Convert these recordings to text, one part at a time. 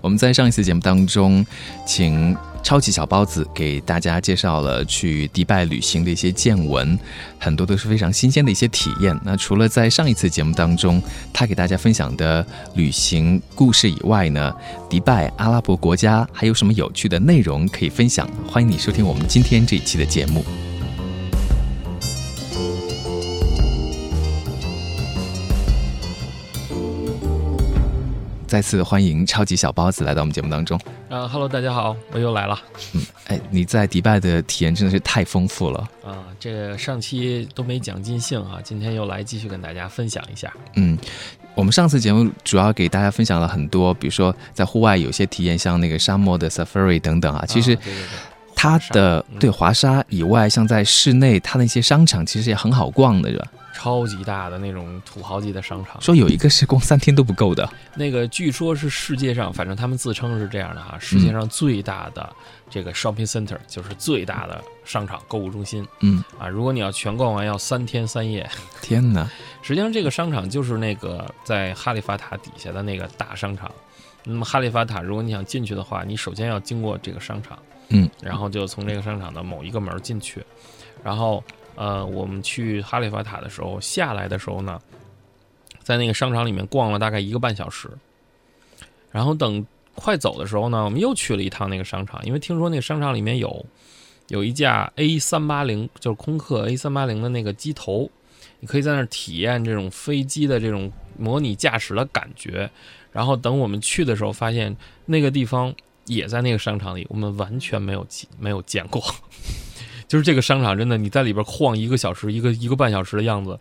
我们在上一次节目当中，请。超级小包子给大家介绍了去迪拜旅行的一些见闻，很多都是非常新鲜的一些体验。那除了在上一次节目当中他给大家分享的旅行故事以外呢，迪拜阿拉伯国家还有什么有趣的内容可以分享？欢迎你收听我们今天这一期的节目。再次欢迎超级小包子来到我们节目当中。啊哈喽，大家好，我又来了。嗯，哎，你在迪拜的体验真的是太丰富了。啊，这个上期都没讲尽兴啊，今天又来继续跟大家分享一下。嗯，我们上次节目主要给大家分享了很多，比如说在户外有些体验，像那个沙漠的 safari 等等啊。其实，它的对华沙以外，像在室内，它那些商场其实也很好逛的，是吧？超级大的那种土豪级的商场，说有一个是逛三天都不够的。那个据说是世界上，反正他们自称是这样的哈，世界上最大的这个 shopping center 就是最大的商场购物中心。嗯啊，如果你要全逛完，要三天三夜。天哪！实际上这个商场就是那个在哈利法塔底下的那个大商场。那么哈利法塔，如果你想进去的话，你首先要经过这个商场，嗯，然后就从这个商场的某一个门进去，然后。呃，我们去哈利法塔的时候，下来的时候呢，在那个商场里面逛了大概一个半小时，然后等快走的时候呢，我们又去了一趟那个商场，因为听说那个商场里面有有一架 A 三八零，就是空客 A 三八零的那个机头，你可以在那儿体验这种飞机的这种模拟驾驶的感觉。然后等我们去的时候，发现那个地方也在那个商场里，我们完全没有没有见过。就是这个商场真的，你在里边晃一个小时，一个一个半小时的样子，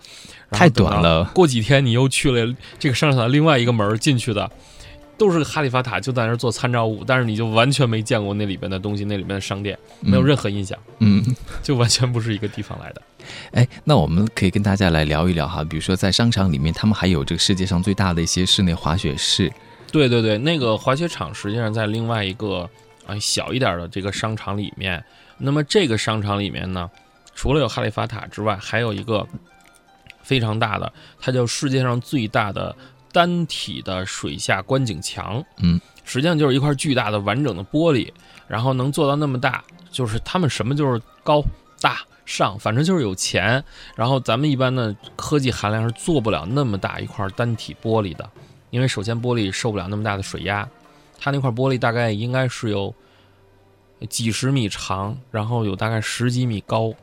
太短了。过几天你又去了这个商场的另外一个门进去的，都是哈利法塔，就在那儿做参照物，但是你就完全没见过那里边的东西，那里面的商店没有任何印象，嗯，就完全不是一个地方来的。哎，那我们可以跟大家来聊一聊哈，比如说在商场里面，他们还有这个世界上最大的一些室内滑雪室。对对对，那个滑雪场实际上在另外一个啊小一点的这个商场里面。那么这个商场里面呢，除了有哈利法塔之外，还有一个非常大的，它叫世界上最大的单体的水下观景墙。嗯，实际上就是一块巨大的完整的玻璃，然后能做到那么大，就是他们什么就是高大上，反正就是有钱。然后咱们一般的科技含量是做不了那么大一块单体玻璃的，因为首先玻璃受不了那么大的水压，它那块玻璃大概应该是有。几十米长，然后有大概十几米高，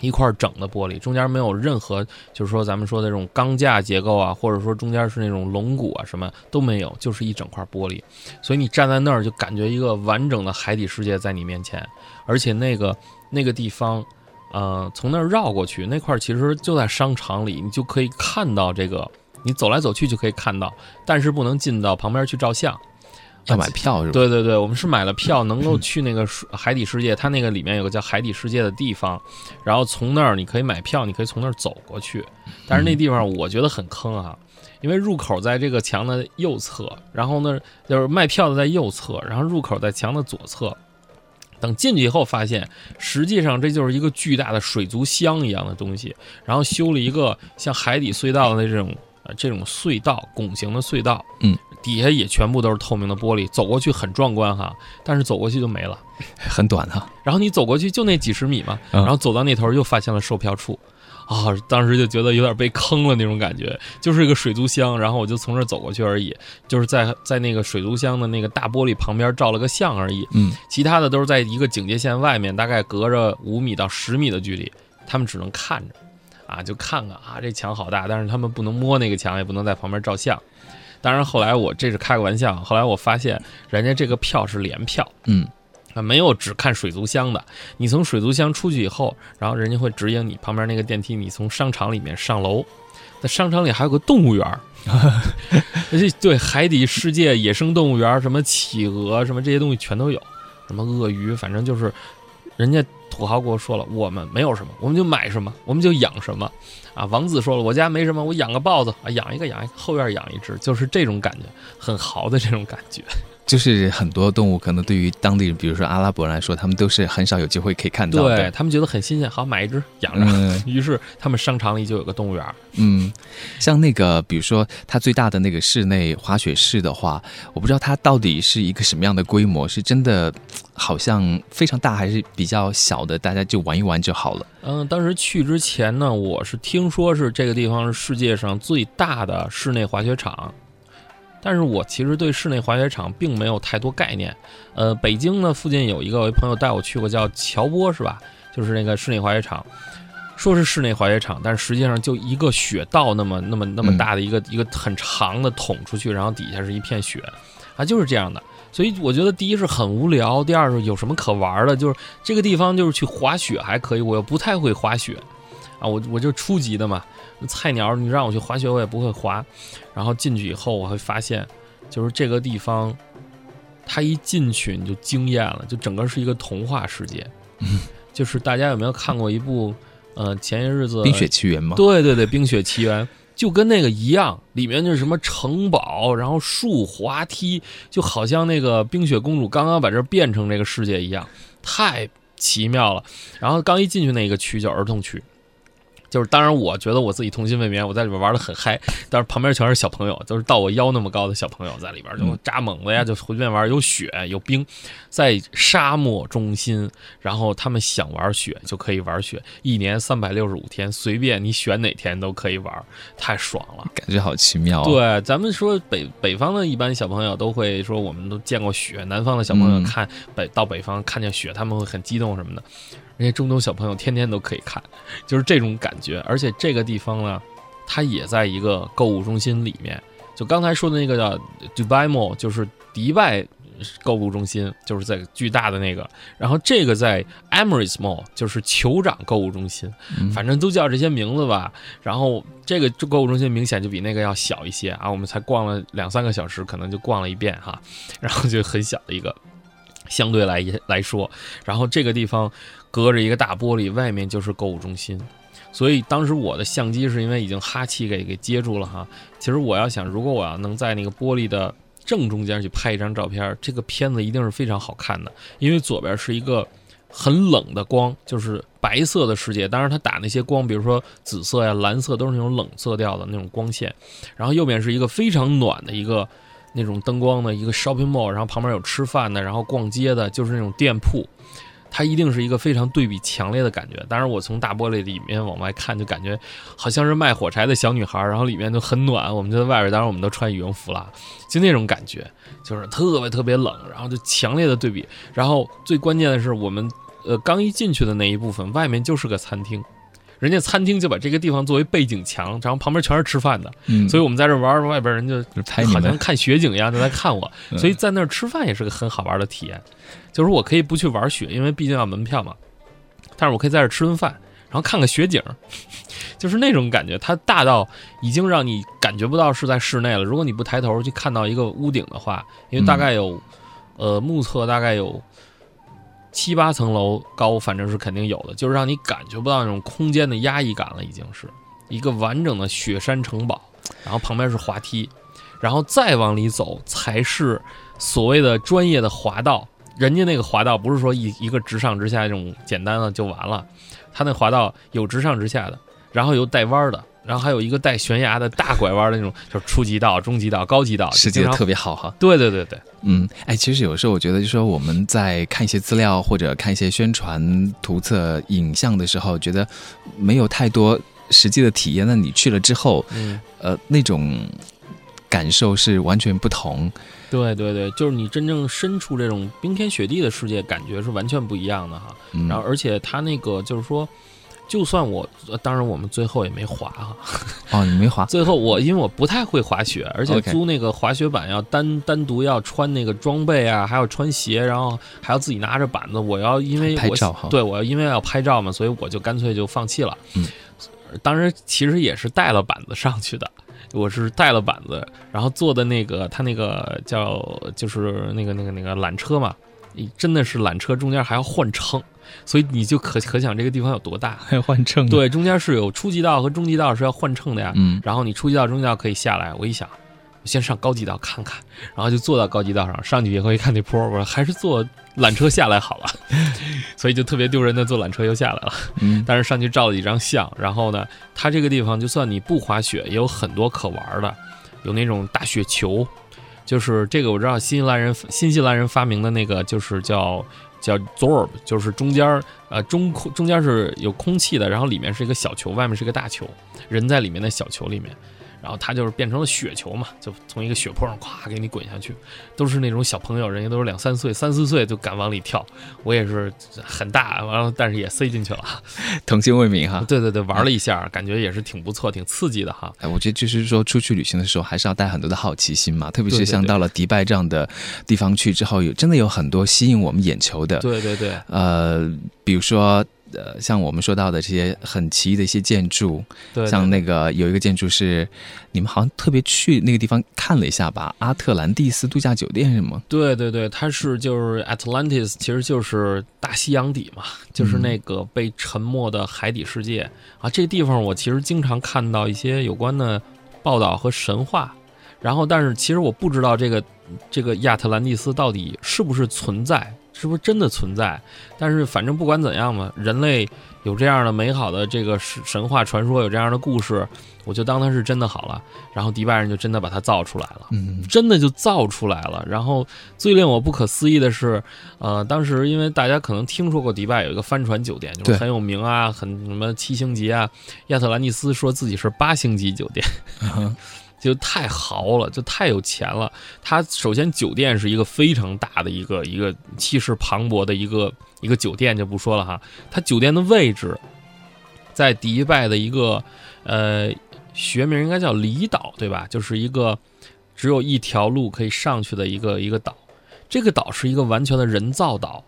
一块整的玻璃，中间没有任何，就是说咱们说的这种钢架结构啊，或者说中间是那种龙骨啊，什么都没有，就是一整块玻璃。所以你站在那儿就感觉一个完整的海底世界在你面前，而且那个那个地方，呃，从那儿绕过去，那块其实就在商场里，你就可以看到这个，你走来走去就可以看到，但是不能进到旁边去照相。要买票是吧？对对对，我们是买了票，能够去那个海底世界。它那个里面有个叫海底世界的地方，然后从那儿你可以买票，你可以从那儿走过去。但是那地方我觉得很坑啊，因为入口在这个墙的右侧，然后呢就是卖票的在右侧，然后入口在墙的左侧。等进去以后发现，实际上这就是一个巨大的水族箱一样的东西，然后修了一个像海底隧道的这种呃这种隧道，拱形的隧道。嗯。底下也全部都是透明的玻璃，走过去很壮观哈，但是走过去就没了，很短哈。然后你走过去就那几十米嘛，然后走到那头又发现了售票处，啊，当时就觉得有点被坑了那种感觉，就是一个水族箱，然后我就从这走过去而已，就是在在那个水族箱的那个大玻璃旁边照了个相而已，嗯，其他的都是在一个警戒线外面，大概隔着五米到十米的距离，他们只能看着，啊，就看看啊，这墙好大，但是他们不能摸那个墙，也不能在旁边照相。当然，后来我这是开个玩笑。后来我发现，人家这个票是联票，嗯，啊，没有只看水族箱的。你从水族箱出去以后，然后人家会指引你旁边那个电梯，你从商场里面上楼。那商场里还有个动物园儿，而且对海底世界野生动物园，什么企鹅什么这些东西全都有，什么鳄鱼，反正就是人家土豪给我说了，我们没有什么，我们就买什么，我们就养什么。啊，王子说了，我家没什么，我养个豹子啊，养一个养一个，后院养一只，就是这种感觉，很豪的这种感觉。就是很多动物可能对于当地人，比如说阿拉伯人来说，他们都是很少有机会可以看到的。对他们觉得很新鲜，好买一只养着。嗯 于是他们商场里就有个动物园。嗯，像那个，比如说它最大的那个室内滑雪室的话，我不知道它到底是一个什么样的规模，是真的好像非常大，还是比较小的，大家就玩一玩就好了。嗯，当时去之前呢，我是听说是这个地方是世界上最大的室内滑雪场，但是我其实对室内滑雪场并没有太多概念。呃，北京呢附近有一个我一朋友带我去过，叫乔波是吧？就是那个室内滑雪场，说是室内滑雪场，但实际上就一个雪道那么那么那么大的一个、一个很长的捅出去，然后底下是一片雪，啊，就是这样的。所以我觉得第一是很无聊，第二是有什么可玩的，就是这个地方就是去滑雪还可以，我又不太会滑雪，啊，我我就初级的嘛，菜鸟，你让我去滑雪我也不会滑。然后进去以后我会发现，就是这个地方，它一进去你就惊艳了，就整个是一个童话世界。就是大家有没有看过一部，呃，前些日子《冰雪奇缘》吗？对对对，《冰雪奇缘》就跟那个一样，里面就是什么城堡，然后树、滑梯，就好像那个冰雪公主刚刚把这儿变成这个世界一样，太奇妙了。然后刚一进去那个区叫儿童区。就是，当然，我觉得我自己童心未泯，我在里边玩的很嗨，但是旁边全是小朋友，都是到我腰那么高的小朋友在里边，就扎猛子呀，就随便玩，有雪有冰，在沙漠中心，然后他们想玩雪就可以玩雪，一年三百六十五天，随便你选哪天都可以玩，太爽了。感觉好奇妙、啊。对，咱们说北北方的一般小朋友都会说，我们都见过雪，南方的小朋友嗯看北到北方看见雪，他们会很激动什么的。人家中东小朋友天天都可以看，就是这种感觉。而且这个地方呢，它也在一个购物中心里面。就刚才说的那个叫 Dubai Mall，就是迪拜购物中心，就是在巨大的那个。然后这个在 Emirates Mall，就是酋长购物中心，嗯反正都叫这些名字吧。然后这个购物中心明显就比那个要小一些啊，我们才逛了两三个小时，可能就逛了一遍哈，然后就很小的一个。相对来来说，然后这个地方隔着一个大玻璃，外面就是购物中心，所以当时我的相机是因为已经哈气给给接住了哈。其实我要想，如果我要能在那个玻璃的正中间去拍一张照片，这个片子一定是非常好看的，因为左边是一个很冷的光，就是白色的世界，当然它打那些光，比如说紫色呀、蓝色，都是那种冷色调的那种光线，然后右边是一个非常暖的一个。那种灯光的一个 shopping mall，然后旁边有吃饭的，然后逛街的，就是那种店铺，它一定是一个非常对比强烈的感觉。当然，我从大玻璃里面往外看，就感觉好像是卖火柴的小女孩，然后里面就很暖，我们就在外边，当然我们都穿羽绒服了，就那种感觉，就是特别特别冷，然后就强烈的对比。然后最关键的是，我们呃刚一进去的那一部分，外面就是个餐厅。人家餐厅就把这个地方作为背景墙，然后旁边全是吃饭的，嗯，所以我们在这玩，外边人就好像，看雪景一样就在看我，嗯所以在那儿吃饭也是个很好玩的体验。就是我可以不去玩雪，因为毕竟要门票嘛，但是我可以在这吃顿饭，然后看个雪景，就是那种感觉。它大到已经让你感觉不到是在室内了。如果你不抬头去看到一个屋顶的话，因为大概有，呃，目测大概有。七八层楼高，反正是肯定有的，就是让你感觉不到那种空间的压抑感了，已经是一个完整的雪山城堡，然后旁边是滑梯，然后再往里走才是所谓的专业的滑道。人家那个滑道不是说一一个直上直下这种简单的就完了，他那滑道有直上直下的，然后有带弯的，然后还有一个带悬崖的大拐弯的那种，就是初级道、中级道、高级道，设计的就经常特别好哈。对对对对，嗯，哎，其实有时候我觉得，就是说我们在看一些资料或者看一些宣传图册、影像的时候，觉得没有太多实际的体验。那你去了之后，嗯。呃，那种感受是完全不同。对对对，就是你真正身处这种冰天雪地的世界，感觉是完全不一样的哈。嗯，然后，而且它那个就是说，就算我，呃当然我们最后也没滑哈。哦，你没滑，最后我因为我不太会滑雪，而且租那个滑雪板要单单独要穿那个装备啊，还要穿鞋，然后还要自己拿着板子。我要因为我拍照哈对我要因为要拍照嘛，所以我就干脆就放弃了。嗯，当时其实也是带了板子上去的。我是带了板子，然后坐的那个他那个叫就是那个那个那个缆车嘛，真的是缆车中间还要换乘，所以你就可可想这个地方有多大。还要换乘？对，中间是有初级道和中级道是要换乘的呀。嗯，然后你初级道、中级道可以下来。我一想，我先上高级道看看，然后就坐到高级道上，上去以后一看那坡，我说还是坐缆车下来好了。所以就特别丢人的坐缆车又下来了。嗯，但是上去照了几张相，然后呢，它这个地方就算你不滑雪，也有很多可玩的，有那种大雪球，就是这个我知道新西兰人新西兰人发明的那个就是叫叫 Zorb，就是中间儿呃中空中间是有空气的，然后里面是一个小球，外面是一个大球，人在里面的小球里面。然后它就是变成了雪球嘛，就从一个雪坡上咵给你滚下去，都是那种小朋友，人家都是两三岁、三四岁就敢往里跳。我也是很大，完了但是也塞进去了，童心未泯哈。对对对，玩了一下，感觉也是挺不错、挺刺激的哈。哎，我觉得就是说出去旅行的时候，还是要带很多的好奇心嘛，特别是像到了迪拜这样的地方去之后，有真的有很多吸引我们眼球的。对对对，呃，比如说。呃，像我们说到的这些很奇异的一些建筑，对，像那个有一个建筑是你们好像特别去那个地方看了一下吧？阿特兰蒂斯度假酒店是吗？对对对，它是就是 Atlantis，其实就是大西洋底嘛，就是那个被沉没的海底世界啊。这个地方我其实经常看到一些有关的报道和神话，然后但是其实我不知道这个这个亚特兰蒂斯到底是不是存在。是不是真的存在？但是反正不管怎样嘛，人类有这样的美好的这个神话传说，有这样的故事，我就当它是真的好了。然后迪拜人就真的把它造出来了，嗯，真的就造出来了。然后最令我不可思议的是，呃，当时因为大家可能听说过迪拜有一个帆船酒店，就是很有名啊，很什么七星级啊。亚特兰蒂斯说自己是八星级酒店。就太豪了，就太有钱了。它首先酒店是一个非常大的一个一个气势磅礴的一个一个酒店，就不说了哈。它酒店的位置在迪拜的一个呃学名应该叫离岛，对吧？就是一个只有一条路可以上去的一个一个岛。这个岛是一个完全的人造岛，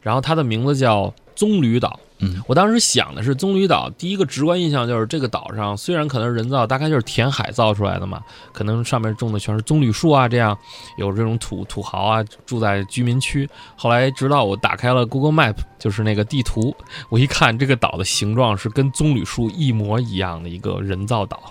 然后它的名字叫棕榈岛。嗯，我当时想的是棕榈岛，第一个直观印象就是这个岛上虽然可能是人造，大概就是填海造出来的嘛，可能上面种的全是棕榈树啊，这样有这种土土豪啊住在居民区。后来直到我打开了 Google Map，就是那个地图，我一看这个岛的形状是跟棕榈树一模一样的一个人造岛。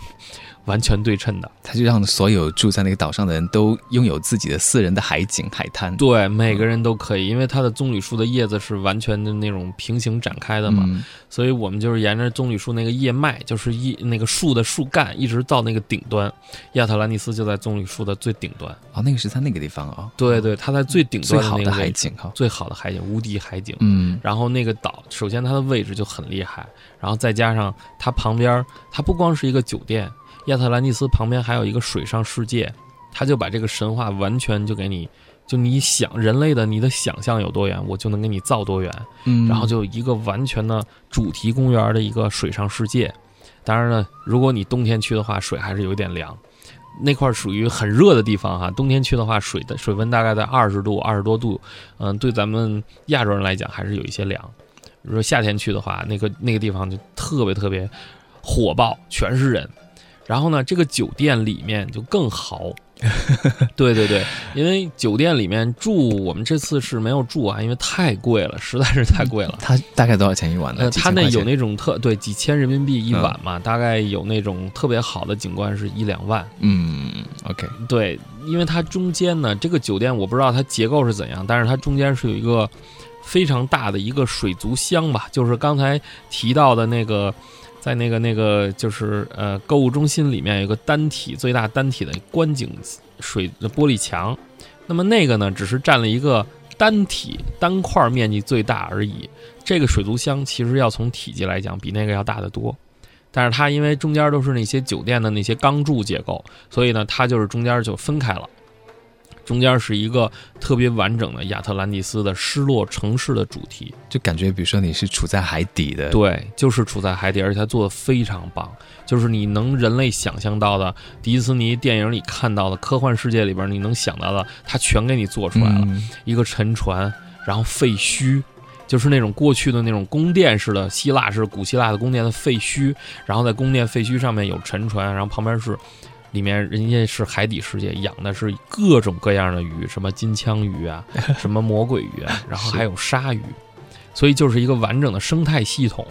完全对称的，它就让所有住在那个岛上的人都拥有自己的私人的海景海滩。对，每个人都可以，因为它的棕榈树的叶子是完全的那种平行展开的嘛，嗯所以我们就是沿着棕榈树那个叶脉，就是一那个树的树干，一直到那个顶端。亚特兰蒂斯就在棕榈树的最顶端。哦，那个是在那个地方哦，对对，它在最顶最好的海景哈。最好的海景，无敌海景。嗯然后那个岛，首先它的位置就很厉害，然后再加上它旁边，它不光是一个酒店，亚特兰蒂斯旁边还有一个水上世界，他就把这个神话完全就给你，就你想人类的你的想象有多远，我就能给你造多远，嗯，然后就一个完全的主题公园的一个水上世界。当然了，如果你冬天去的话，水还是有一点凉。那块属于很热的地方哈，冬天去的话，水的水温大概在二十度、二十多度，嗯，对咱们亚洲人来讲还是有一些凉。如果夏天去的话，那个那个地方就特别特别火爆，全是人。然后呢，这个酒店里面就更豪。对对对，因为酒店里面住，我们这次是没有住啊，因为太贵了，实在是太贵了。它大概多少钱一晚呢？呃，几他那有那种特对几千人民币一晚嘛，大概有那种特别好的景观是一两万。嗯，OK，对，因为它中间呢，这个酒店我不知道它结构是怎样，但是它中间是有一个非常大的一个水族箱吧，就是刚才提到的那个，在那个那个就是呃购物中心里面有个单体最大单体的观景水的玻璃墙，那么那个呢只是占了一个单体单块面积最大而已。这个水族箱其实要从体积来讲比那个要大得多。但是它因为中间都是那些酒店的那些钢柱结构，所以呢，它就是中间就分开了。中间是一个特别完整的亚特兰蒂斯的失落城市的主题，就感觉比如说你是处在海底的，对，就是处在海底，而且它做的非常棒，就是你能人类想象到的，迪斯尼电影里看到的科幻世界里边你能想到的，它全给你做出来了。嗯。一个沉船，然后废墟，就是那种过去的那种宫殿式的希腊式古希腊的宫殿的废墟，然后在宫殿废墟上面有沉船，然后旁边是里面人家是海底世界，养的是各种各样的鱼，什么金枪鱼啊，什么魔鬼鱼啊，然后还有鲨鱼，所以就是一个完整的生态系统。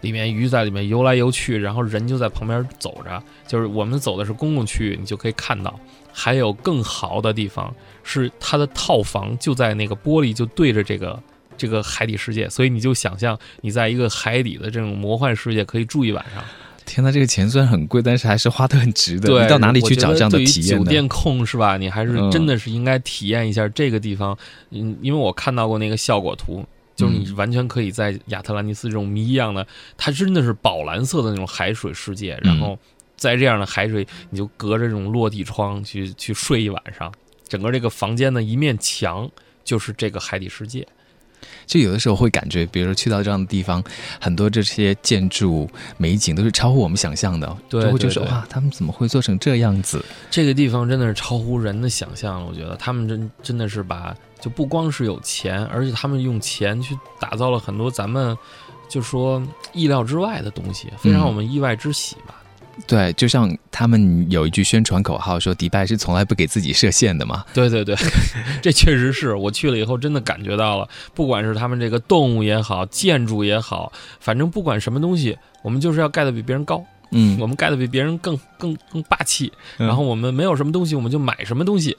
里面鱼在里面游来游去，然后人就在旁边走着。就是我们走的是公共区域，你就可以看到。还有更豪的地方是它的套房就在那个玻璃就对着这个 这个海底世界，所以你就想象你在一个海底的这种魔幻世界可以住一晚上。天呐，这个钱虽然很贵，但是还是花的很值的。对，你到哪里去找这样的体验酒店控是吧？你还是真的是应该体验一下这个地方。嗯，因为我看到过那个效果图。就是你完全可以在亚特兰蒂斯这种谜一样的，它真的是宝蓝色的那种海水世界，然后在这样的海水，你就隔着这种落地窗去去睡一晚上，整个这个房间的一面墙就是这个海底世界。就有的时候会感觉，比如说去到这样的地方，很多这些建筑美景都是超乎我们想象的，对，会觉得哇，他们怎么会做成这样子？这个地方真的是超乎人的想象了。我觉得他们真真的是把，就不光是有钱，而且他们用钱去打造了很多咱们就说意料之外的东西，非常我们意外之喜吧。对，就像他们有一句宣传口号说，迪拜是从来不给自己设限的嘛。对 对对，这确实是我去了以后真的感觉到了，不管是他们这个动物也好，建筑也好，反正不管什么东西，我们就是要盖的比别人高，嗯，我们盖的比别人更更更霸气，然后我们没有什么东西，我们就买什么东西，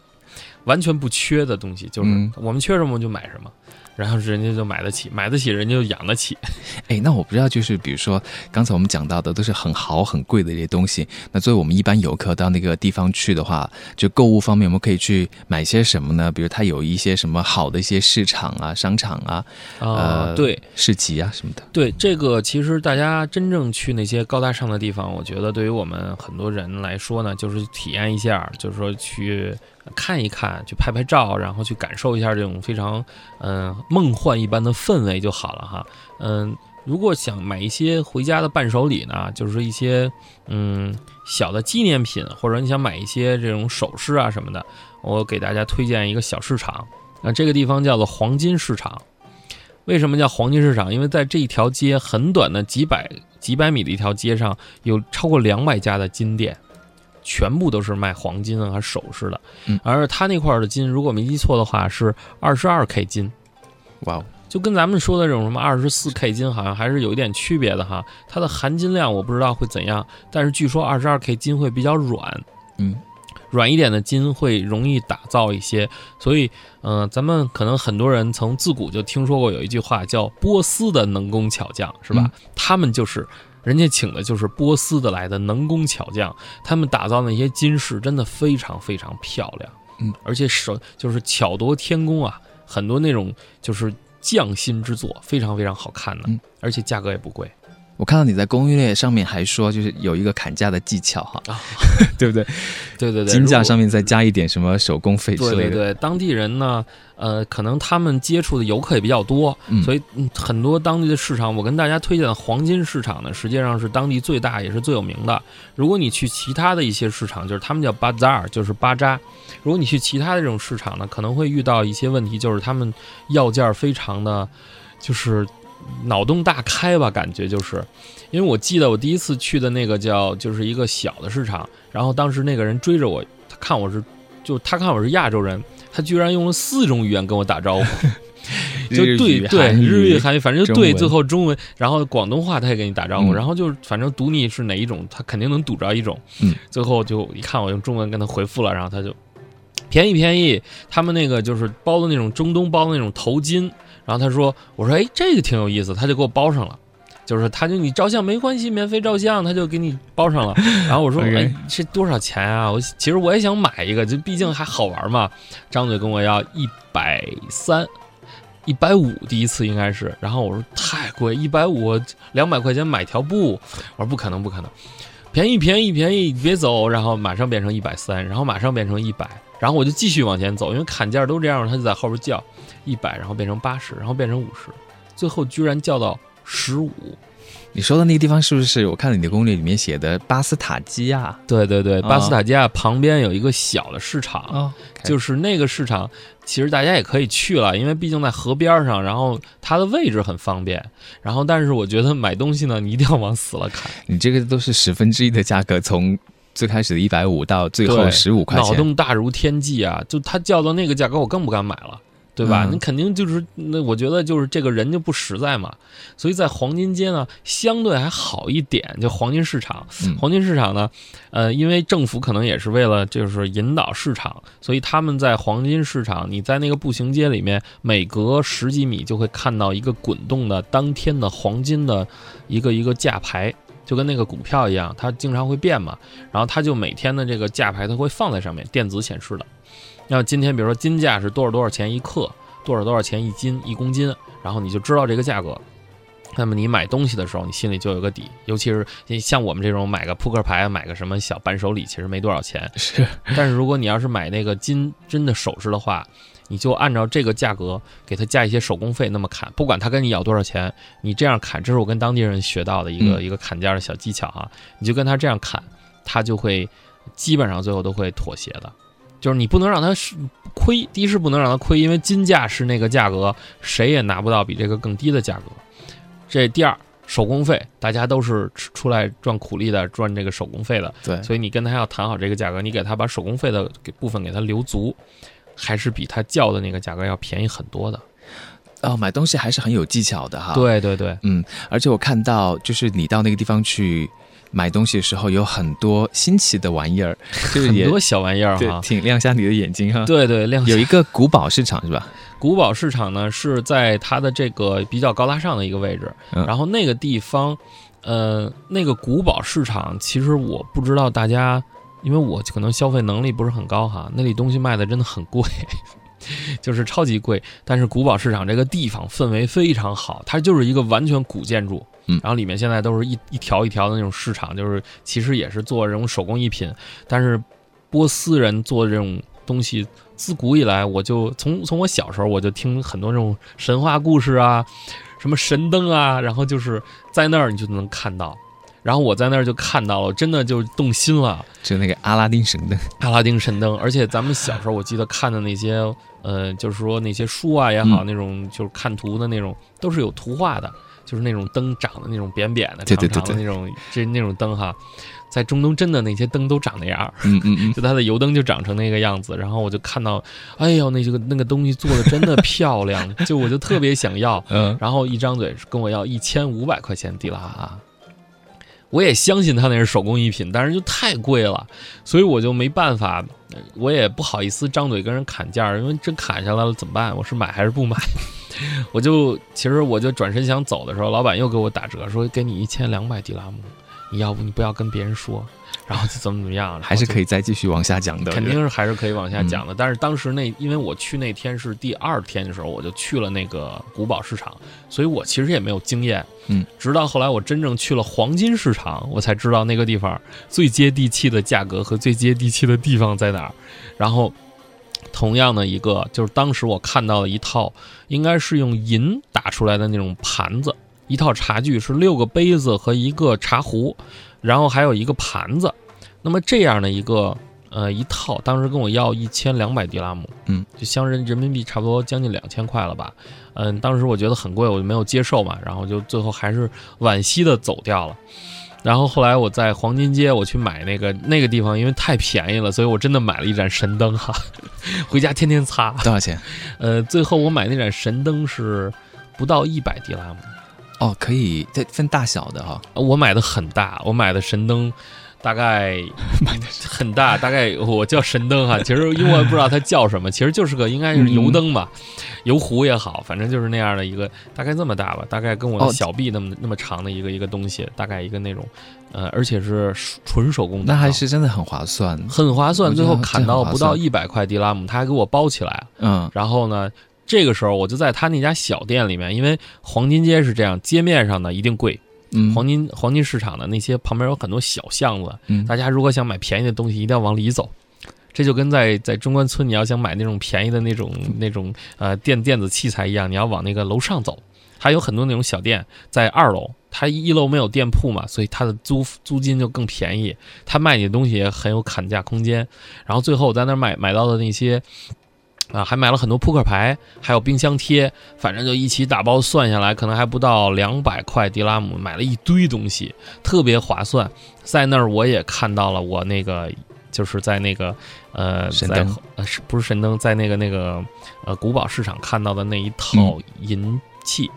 完全不缺的东西，就是我们缺什么我就买什么。然后人家就买得起，买得起人家就养得起。哎，那我不知道，就是比如说刚才我们讲到的都是很豪很贵的一些东西。那作为我们一般游客到那个地方去的话，就购物方面，我们可以去买些什么呢？比如它有一些什么好的一些市场啊、商场啊，呃，对，市集啊什么的。对，这个其实大家真正去那些高大上的地方，我觉得对于我们很多人来说呢，就是体验一下，就是说去。看一看，去拍拍照，然后去感受一下这种非常嗯梦幻一般的氛围就好了哈。嗯，如果想买一些回家的伴手礼呢，就是一些嗯小的纪念品，或者你想买一些这种首饰啊什么的，我给大家推荐一个小市场。那这个地方叫做黄金市场。为什么叫黄金市场？因为在这一条街很短的几百几百米的一条街上，有超过两百家的金店。全部都是卖黄金啊首饰的，而他那块的金，如果没记错的话，是二十二 K 金，哇哦，就跟咱们说的这种什么二十四 K 金，好像还是有一点区别的哈。它的含金量我不知道会怎样，但是据说二十二 K 金会比较软，嗯，软一点的金会容易打造一些。所以，嗯，咱们可能很多人从自古就听说过有一句话叫“波斯的能工巧匠”，是吧？他们就是。人家请的就是波斯的来的能工巧匠，他们打造那些金饰真的非常非常漂亮，嗯，而且手就是巧夺天工啊，很多那种就是匠心之作，非常非常好看的，而且价格也不贵。我看到你在攻略上面还说，就是有一个砍价的技巧哈，对不对？对对对，金价上面再加一点什么手工费之类的。对对对，当地人呢，呃，可能他们接触的游客也比较多，所以很多当地的市场，我跟大家推荐的黄金市场呢，实际上是当地最大也是最有名的。如果你去其他的一些市场，就是他们叫巴扎尔，就是巴扎。如果你去其他的这种市场呢，可能会遇到一些问题，就是他们要价非常的，就是。脑洞大开吧，感觉就是，因为我记得我第一次去的那个叫就是一个小的市场，然后当时那个人追着我，他看我是，就他看我是亚洲人，他居然用了四种语言跟我打招呼，就对对日语韩语，反正就对最后中文，然后广东话他也给你打招呼，然后就是反正赌你是哪一种，他肯定能赌着一种，最后就一看我用中文跟他回复了，然后他就便宜便宜，他们那个就是包的那种中东包的那种头巾。然后他说：“我说，哎，这个挺有意思。”他就给我包上了，就是他就你照相没关系，免费照相，他就给你包上了。然后我说：“哎，这多少钱啊？我其实我也想买一个，就毕竟还好玩嘛。”张嘴跟我要一百三、一百五，第一次应该是。然后我说：“太贵，一百五，两百块钱买条布。”我说：“不可能，不可能，便宜，便宜，便宜，别走。”然后马上变成一百三，然后马上变成一百。然后我就继续往前走，因为砍价都这样，他就在后边叫一百，然后变成八十，然后变成五十，最后居然叫到十五。你说的那个地方是不是我看了你的攻略里面写的巴斯塔基亚？对对对，巴斯塔基亚旁边有一个小的市场，就是那个市场，其实大家也可以去了，因为毕竟在河边上，然后它的位置很方便。然后，但是我觉得买东西呢，你一定要往死了看。你这个都是十分之一的价格从。最开始的一百五到最后十五块钱，脑洞大如天际啊！就他叫到那个价格，我更不敢买了。对吧？嗯你肯定就是那，我觉得就是这个人就不实在嘛。所以在黄金街呢，相对还好一点，就黄金市场。嗯黄金市场呢，呃，因为政府可能也是为了就是引导市场，所以他们在黄金市场，你在那个步行街里面，每隔十几米就会看到一个滚动的当天的黄金的一个一个价牌。就跟那个股票一样，它经常会变嘛，然后它就每天的这个价牌它会放在上面，电子显示的。那今天比如说金价是多少多少钱一克，多少多少钱一斤一公斤，然后你就知道这个价格。那么你买东西的时候，你心里就有个底，尤其是像我们这种买个扑克牌、买个什么小伴手礼，其实没多少钱。是但是如果你要是买那个金真的首饰的话，你就按照这个价格给他加一些手工费，那么砍，不管他跟你要多少钱，你这样砍，这是我跟当地人学到的一个、嗯一个砍价的小技巧啊。你就跟他这样砍，他就会基本上最后都会妥协的。就是你不能让他是亏，第一是不能让他亏，因为金价是那个价格，谁也拿不到比这个更低的价格。这第二，手工费，大家都是出出来赚苦力的，赚这个手工费的，对，所以你跟他要谈好这个价格，你给他把手工费的给部分给他留足，还是比他叫的那个价格要便宜很多的。哦，买东西还是很有技巧的哈。，对对对，嗯，而且我看到就是你到那个地方去买东西的时候，有很多新奇的玩意儿，就是很多小玩意儿哈，。挺亮瞎你的眼睛哈。，对对，亮有一个古堡市场是吧？古堡市场呢是在它的这个比较高大上的一个位置，嗯然后那个地方，呃，那个古堡市场，其实我不知道大家，因为我可能消费能力不是很高哈，那里东西卖的真的很贵。就是超级贵，但是古堡市场这个地方氛围非常好，它就是一个完全古建筑，嗯然后里面现在都是一一条一条的那种市场，就是其实也是做这种手工艺品，但是波斯人做这种东西，自古以来我就从从我小时候我就听很多这种神话故事啊，什么神灯啊，然后就是在那儿你就能看到，然后我在那儿就看到了，真的就动心了。就那个阿拉丁神灯。阿拉丁神灯，而且咱们小时候我记得看的那些，呃，就是说那些书啊也好，嗯那种就是看图的那种，都是有图画的，就是那种灯长的那种扁扁的、长长的对那种，这那种灯哈，在中东真的那些灯都长那样儿，嗯嗯嗯，就它的油灯就长成那个样子，然后我就看到，哎呦，那这个那个东西做的真的漂亮，就我就特别想要，嗯。然后一张嘴跟我要一千五百块钱迪拉哈，我也相信他那是手工艺品，但是就太贵了，所以我就没办法，呃我也不好意思张嘴跟人砍价，因为真砍下来了怎么办？我是买还是不买？我就其实我就转身想走的时候，老板又给我打折，说给你一千两百迪拉姆，你要不你不要跟别人说，然后就怎么怎么样，还是可以。再继续往下讲的。肯定是还是可以往下讲的，嗯但是当时那因为我去那天是第二天的时候，我就去了那个古堡市场，所以我其实也没有经验。嗯，直到后来我真正去了黄金市场，我才知道那个地方最接地气的价格和最接地气的地方在哪儿。然后，同样的一个就是当时我看到的一套，应该是用银打出来的那种盘子，一套茶具是六个杯子和一个茶壶，然后还有一个盘子。那么这样的一个呃一套，当时跟我要一千两百迪拉姆，嗯，就相人人民币差不多将近两千块了吧。嗯，当时我觉得很贵，我就没有接受嘛，然后就最后还是惋惜的走掉了。然后后来我在黄金街我去买那个那个地方，因为太便宜了，所以我真的买了一盏神灯哈，回家天天擦。多少钱？呃，最后我买那盏神灯是不到一百迪拉姆，哦，可以这分大小的哈。我买的很大，我买的神灯大概很大，大概我叫神灯哈，其实因为我也不知道它叫什么，其实就是个应该是油灯吧，油壶也好，反正就是那样的一个，大概这么大吧，大概跟我的哦小臂那么、那么长的一个一个东西，大概一个那种，呃，而且是纯手工的，那还是真的很划算。很划算，最后砍到不到一百块迪拉姆，他还给我包起来，嗯然后呢。这个时候，我就在他那家小店里面，因为黄金街是这样，街面上呢一定贵，嗯，黄金黄金市场的那些旁边有很多小巷子，嗯大家如果想买便宜的东西，一定要往里走。这就跟在在中关村你要想买那种便宜的那种那种呃电电子器材一样，你要往那个楼上走。还有很多那种小店在二楼，它一楼没有店铺嘛，所以它的租租金就更便宜。它卖你的东西也很有砍价空间。然后最后我在那儿买买到的那些啊，还买了很多扑克牌，还有冰箱贴，反正就一起打包算下来，可能还不到两百块迪拉姆，买了一堆东西，特别划算。在那儿我也看到了我那个，就是在那个呃，在神灯呃是不是神灯，在那个那个呃古堡市场看到的那一套银器。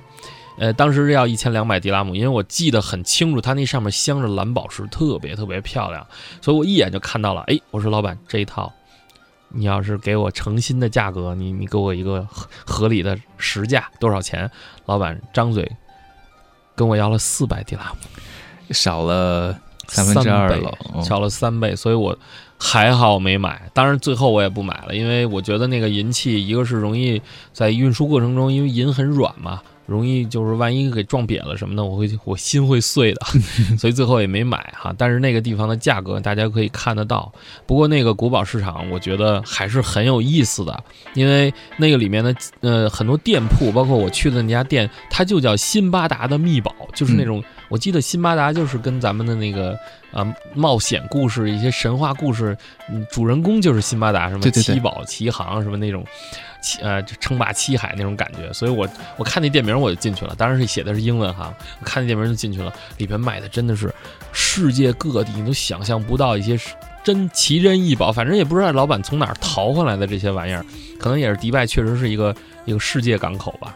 呃，当时要一千两百迪拉姆，因为我记得很清楚，它那上面镶着蓝宝石，特别特别漂亮，所以我一眼就看到了。哎，我说老板，这一套，你要是给我诚心的价格，你你给我一个合合理的实价，多少钱？老板张嘴跟我要了四百迪拉姆，少了三分之二了，哦少了三倍，所以我还好没买。当然最后我也不买了，因为我觉得那个银器，一个是容易在运输过程中，因为银很软嘛。容易就是万一给撞瘪了什么的，我会我心会碎的，所以最后也没买哈。但是那个地方的价格大家可以看得到。不过那个古堡市场，我觉得还是很有意思的，因为那个里面的呃很多店铺，包括我去的那家店，它就叫辛巴达的秘宝，就是那种、我记得辛巴达就是跟咱们的那个呃冒险故事、一些神话故事，嗯，主人公就是辛巴达，什么七宝奇航什么那种。七呃，称霸七海那种感觉，所以我我看那店名我就进去了，当然是写的是英文哈，我看那店名就进去了，里边卖的真的是世界各地你都想象不到一些真奇珍异宝，反正也不知道老板从哪儿淘回来的这些玩意儿，可能也是迪拜确实是一个一个世界港口吧。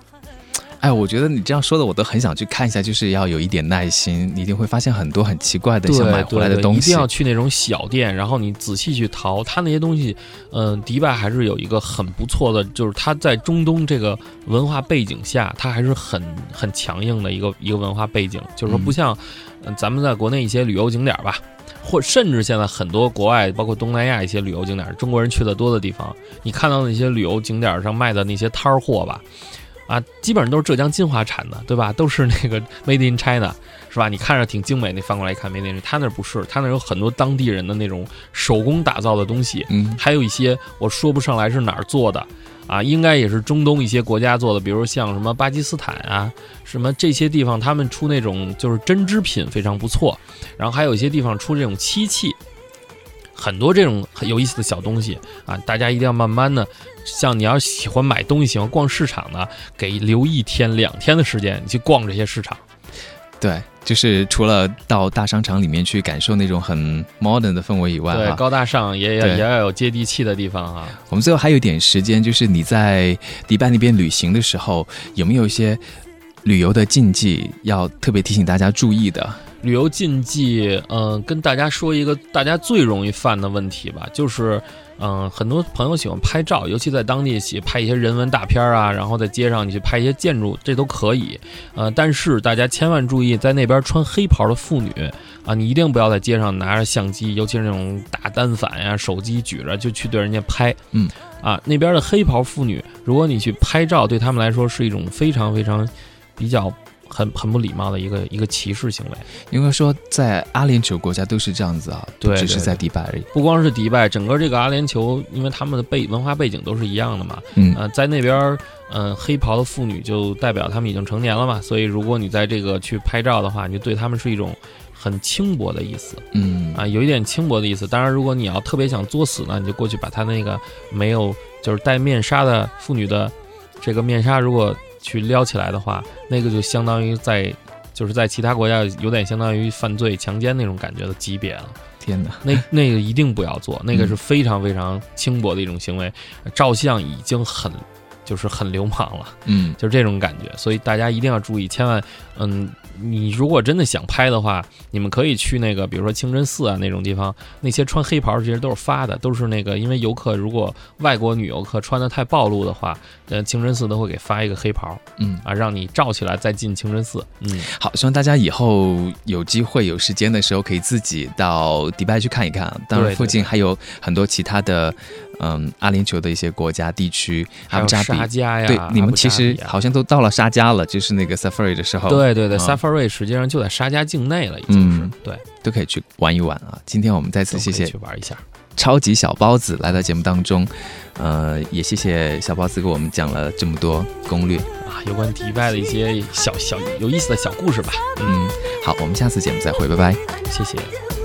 哎，我觉得你这样说的，我都很想去看一下，就是要有一点耐心，你一定会发现很多很奇怪的想买回来的东西。一定要去那种小店，然后你仔细去淘，它那些东西，嗯、迪拜还是有一个很不错的，就是它在中东这个文化背景下，它还是很很强硬的一个一个文化背景，就是说不像，嗯、咱们在国内一些旅游景点吧。或甚至现在很多国外，包括东南亚一些旅游景点，中国人去的多的地方，你看到那些旅游景点上卖的那些摊儿货吧，啊，基本上都是浙江金华产的，对吧？都是那个 Made in China，是吧？你看着挺精美，你翻过来一看，Made in，他那不是，他那有很多当地人的那种手工打造的东西，嗯，还有一些我说不上来是哪儿做的，啊，应该也是中东一些国家做的，比如像什么巴基斯坦啊，什么这些地方，他们出那种就是针织品非常不错，然后还有一些地方出这种漆器。很多这种很有意思的小东西啊，大家一定要慢慢的，像你要喜欢买东西、喜欢逛市场的，给留一天两天的时间，你去逛这些市场。对，就是除了到大商场里面去感受那种很 modern 的氛围以外，对，高大上也要也要有接地气的地方啊。我们最后还有一点时间，就是你在迪拜那边旅行的时候，有没有一些旅游的禁忌要特别提醒大家注意的？旅游禁忌，嗯、跟大家说一个大家最容易犯的问题吧，就是，嗯、很多朋友喜欢拍照，尤其在当地喜拍一些人文大片啊，然后在街上你去拍一些建筑，这都可以，呃，但是大家千万注意，在那边穿黑袍的妇女啊，你一定不要在街上拿着相机，尤其是那种大单反呀、手机举着就去对人家拍，嗯，啊，那边的黑袍妇女，如果你去拍照，对他们来说是一种非常非常比较很很不礼貌的一个一个歧视行为。应该说在阿联酋国家都是这样子啊，不对只是在迪拜而已。不光是迪拜，整个这个阿联酋，因为他们的背文化背景都是一样的嘛，嗯，呃，在那边儿，嗯、黑袍的妇女就代表他们已经成年了嘛，所以如果你在这个去拍照的话，你就对他们是一种很轻薄的意思嗯啊，有一点轻薄的意思。当然，如果你要特别想作死呢，你就过去把他那个没有就是戴面纱的妇女的这个面纱，如果去撩起来的话，那个就相当于在就是在其他国家有点相当于犯罪强奸那种感觉的级别了。天哪，那那个一定不要做，那个嗯是非常非常轻薄的一种行为，照相已经很就是很流氓了，嗯 就是这种感觉，所以大家一定要注意，千万，嗯，你如果真的想拍的话，你们可以去那个，比如说清真寺啊那种地方，那些穿黑袍其实都是发的，都是那个，因为游客如果外国女游客穿的太暴露的话，呃，清真寺都会给发一个黑袍嗯，啊，让你罩起来再进清真寺，嗯，好，希望大家以后有机会有时间的时候，可以自己到迪拜去看一看。当然，附近还有很多其他的，嗯，阿联酋的一些国家地区，阿布扎比。沙迦呀，对，你们其实好像都到了沙加了，就是那个 Safari 的时候，对对对、嗯 s a f a r i 实际上就在沙加境内了，已经是、嗯对，都可以去玩一玩啊。今天我们再次谢谢去玩一下。超级小包子来到节目当中，呃，也谢谢小包子给我们讲了这么多攻略。啊，有关迪拜的一些小小有意思的小故事吧。嗯，嗯，好，我们下次节目再会，拜拜。谢谢。